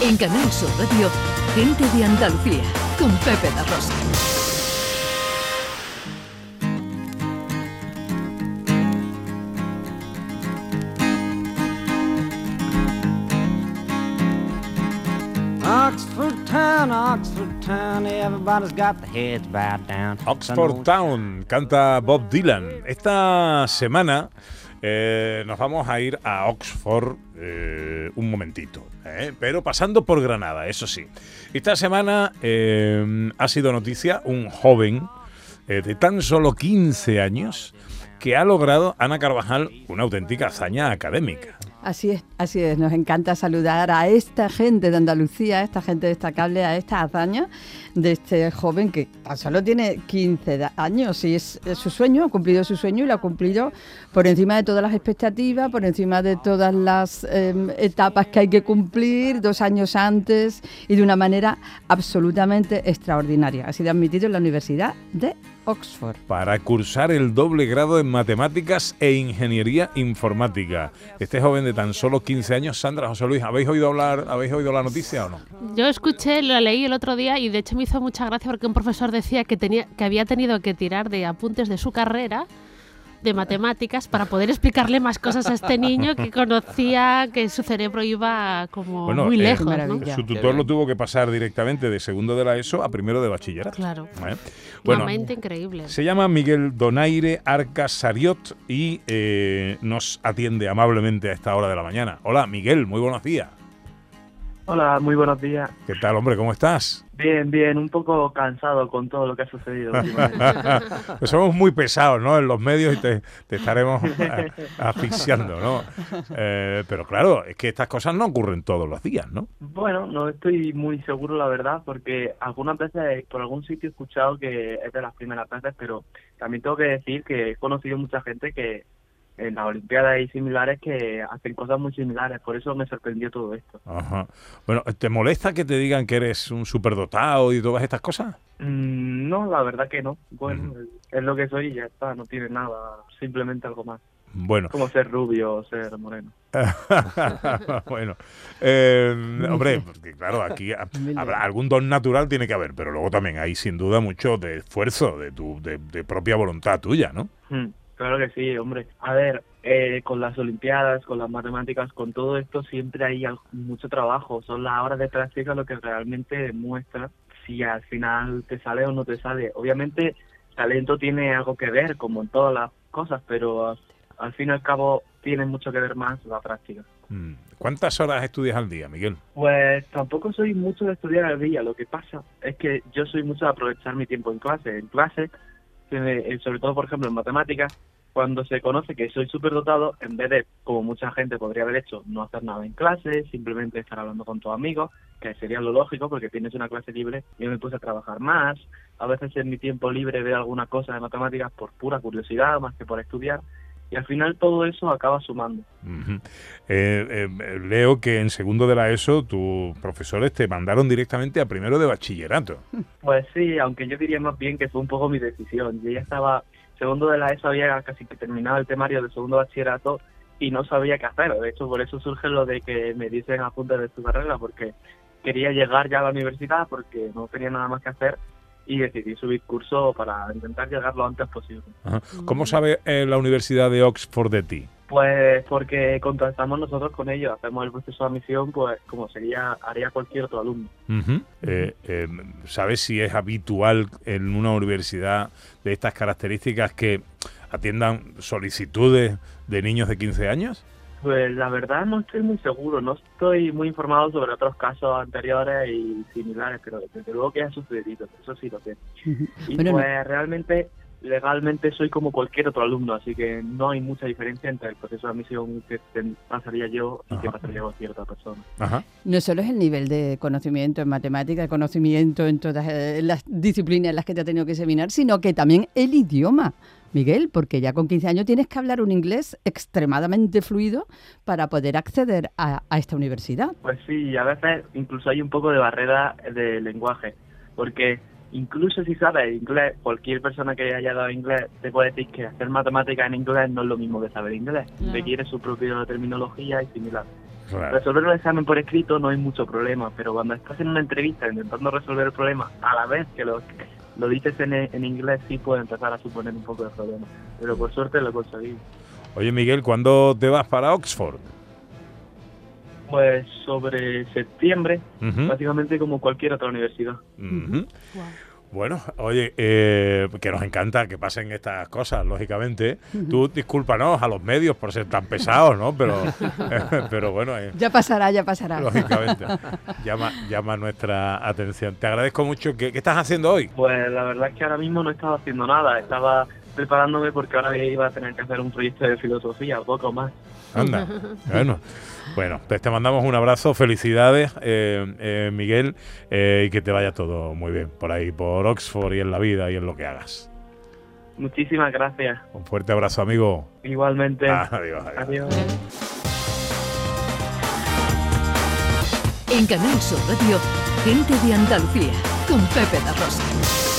En Canal Sur Radio, Gente de Andalucía, con Pepe La Rosa. Oxford Town, Oxford Town, everybody's got their heads bowed down. Oxford Town, canta Bob Dylan. Esta semana eh, nos vamos a ir a Oxford eh, un momentito, eh, pero pasando por Granada, eso sí. Esta semana ha sido noticia un joven de tan solo 15 años que ha logrado, Ana Carvajal, una auténtica hazaña académica. Así es, así es. Nos encanta saludar a esta gente de Andalucía, a esta gente destacable, a esta hazaña de este joven que tan solo tiene 15 da- años y es, es su sueño, ha cumplido su sueño y lo ha cumplido por encima de todas las expectativas, por encima de todas las em, etapas que hay que cumplir, dos años antes y de una manera absolutamente extraordinaria. Ha sido admitido en la Universidad de Oxford. para cursar el doble grado en matemáticas e ingeniería informática. Este joven de tan solo 15 años, Sandra José Luis, ¿habéis oído hablar, habéis oído la noticia o no? Yo escuché, lo leí el otro día y de hecho me hizo mucha gracia porque un profesor decía que, tenía, que había tenido que tirar de apuntes de su carrera de matemáticas para poder explicarle más cosas a este niño que conocía que su cerebro iba como Bueno, muy eh, lejos. Su tutor lo tuvo que pasar directamente de segundo de la ESO a primero de bachillerato. Claro. ¿eh? Una Bueno, mente increíble. se llama Miguel Donaire Arcas Sariot y eh, nos atiende amablemente a esta hora de la mañana. Hola, Miguel, muy buenos días. Hola, muy buenos días. ¿Qué tal, hombre? ¿Cómo estás? Bien, bien, un poco cansado con todo lo que ha sucedido. Pues somos muy pesados, ¿no? En los medios y te, te estaremos eh, asfixiando, ¿no? Eh, pero claro, es que estas cosas no ocurren todos los días, ¿no? Bueno, no estoy muy seguro, la verdad, porque algunas veces por algún sitio he escuchado que es de las primeras veces, pero también tengo que decir que he conocido mucha gente que en las Olimpiadas y similares que hacen cosas muy similares, por eso me sorprendió todo esto. Ajá. Bueno, ¿te molesta que te digan que eres un superdotado y todas estas cosas? Mm, no, la verdad que no. Bueno, es lo que soy y ya está, no tiene nada, simplemente algo más. Bueno, Como ser rubio o ser moreno. bueno, eh, hombre, porque claro, aquí ha- habrá algún don natural tiene que haber, pero luego también hay sin duda mucho de esfuerzo, de tu, de, de propia voluntad tuya, ¿no? Mm, Claro que sí, hombre. A ver, eh, con las Olimpiadas, con las matemáticas, con todo esto siempre hay mucho trabajo. Son las horas de práctica lo que realmente demuestra si al final te sale o no te sale. Obviamente, talento tiene algo que ver, como en todas las cosas, pero al, al fin y al cabo tiene mucho que ver más la práctica. Mm. ¿Cuántas horas estudias al día, Miguel? Pues tampoco soy mucho de estudiar al día. Lo que pasa es que yo soy mucho de aprovechar mi tiempo en clase. En clase, eh, sobre todo, por ejemplo, en matemáticas, cuando se conoce que soy superdotado, en vez de, como mucha gente podría haber hecho, no hacer nada en clase, simplemente estar hablando con tus amigos, que sería lo lógico porque tienes una clase libre, yo me puse a trabajar más. A veces en mi tiempo libre veo alguna cosa de matemáticas por pura curiosidad, más que por estudiar. Y al final todo eso acaba sumando. Eh, eh, leo que en segundo de la ESO tus profesores te mandaron directamente a primero de bachillerato. Pues sí, aunque yo diría más bien que fue un poco mi decisión. Yo ya estaba, segundo de la ESO había casi que terminado el temario de segundo bachillerato y no sabía qué hacer. De hecho, por eso surge lo de que me dicen apunte de tu carrera, porque quería llegar ya a la universidad, porque no tenía nada más que hacer y decidí subir curso para intentar llegar lo antes posible. Ajá. ¿Cómo sabe eh, la Universidad de Oxford de ti? Pues porque contactamos nosotros con ellos, hacemos el proceso de admisión, pues como sería, haría cualquier otro alumno. Eh, eh, ¿Sabes si es habitual en una universidad de estas características que atiendan solicitudes de niños de 15 años? Pues la verdad no estoy muy seguro, no estoy muy informado sobre otros casos anteriores y similares, pero desde luego que ha sucedido, eso sí lo sé. Y Bueno, no- pues realmente, legalmente soy como cualquier otro alumno, así que no hay mucha diferencia entre el proceso de admisión que pasaría yo y que Ajá. pasaría cualquier otra persona. Ajá. No solo es el nivel de conocimiento en matemáticas, de conocimiento en todas eh, las disciplinas en las que te ha tenido que examinar, sino que también el idioma, Miguel, porque ya con 15 años tienes que hablar un inglés extremadamente fluido para poder acceder a, a esta universidad. Pues sí, a veces incluso hay un poco de barrera de lenguaje, porque incluso si sabes inglés, cualquier persona que haya dado inglés te puede decir que hacer matemáticas en inglés no es lo mismo que saber inglés, Claro. requiere su propia terminología y similar. Claro. Resolver un examen por escrito no hay mucho problema, pero cuando estás en una entrevista intentando resolver el problema a la vez que lo, lo dices en, en inglés, sí puede empezar a suponer un poco de problema. Pero por suerte lo conseguí. Oye, Miguel, ¿cuándo te vas para Oxford? Pues sobre septiembre, Ujú. básicamente como cualquier otra universidad. Ujú. Bueno, oye, eh, que nos encanta que pasen estas cosas, lógicamente. Tú discúlpanos a los medios por ser tan pesados, ¿no? Pero, pero bueno, eh, Ya pasará, ya pasará. lógicamente, llama, llama nuestra atención. Te agradezco mucho. ¿Qué, qué estás haciendo hoy? Pues la verdad es que ahora mismo no estaba haciendo nada, estaba preparándome porque ahora iba a tener que hacer un proyecto de filosofía, poco más. Anda. Bueno, bueno pues te mandamos un abrazo, felicidades, eh, eh, Miguel, eh, y que te vaya todo muy bien por ahí, por Oxford y en la vida y en lo que hagas. Muchísimas gracias. Un fuerte abrazo, amigo. Igualmente. Adiós, adiós. Adiós. En Canal Sur Radio, gente de Andalucía, con Pepe da Rosa.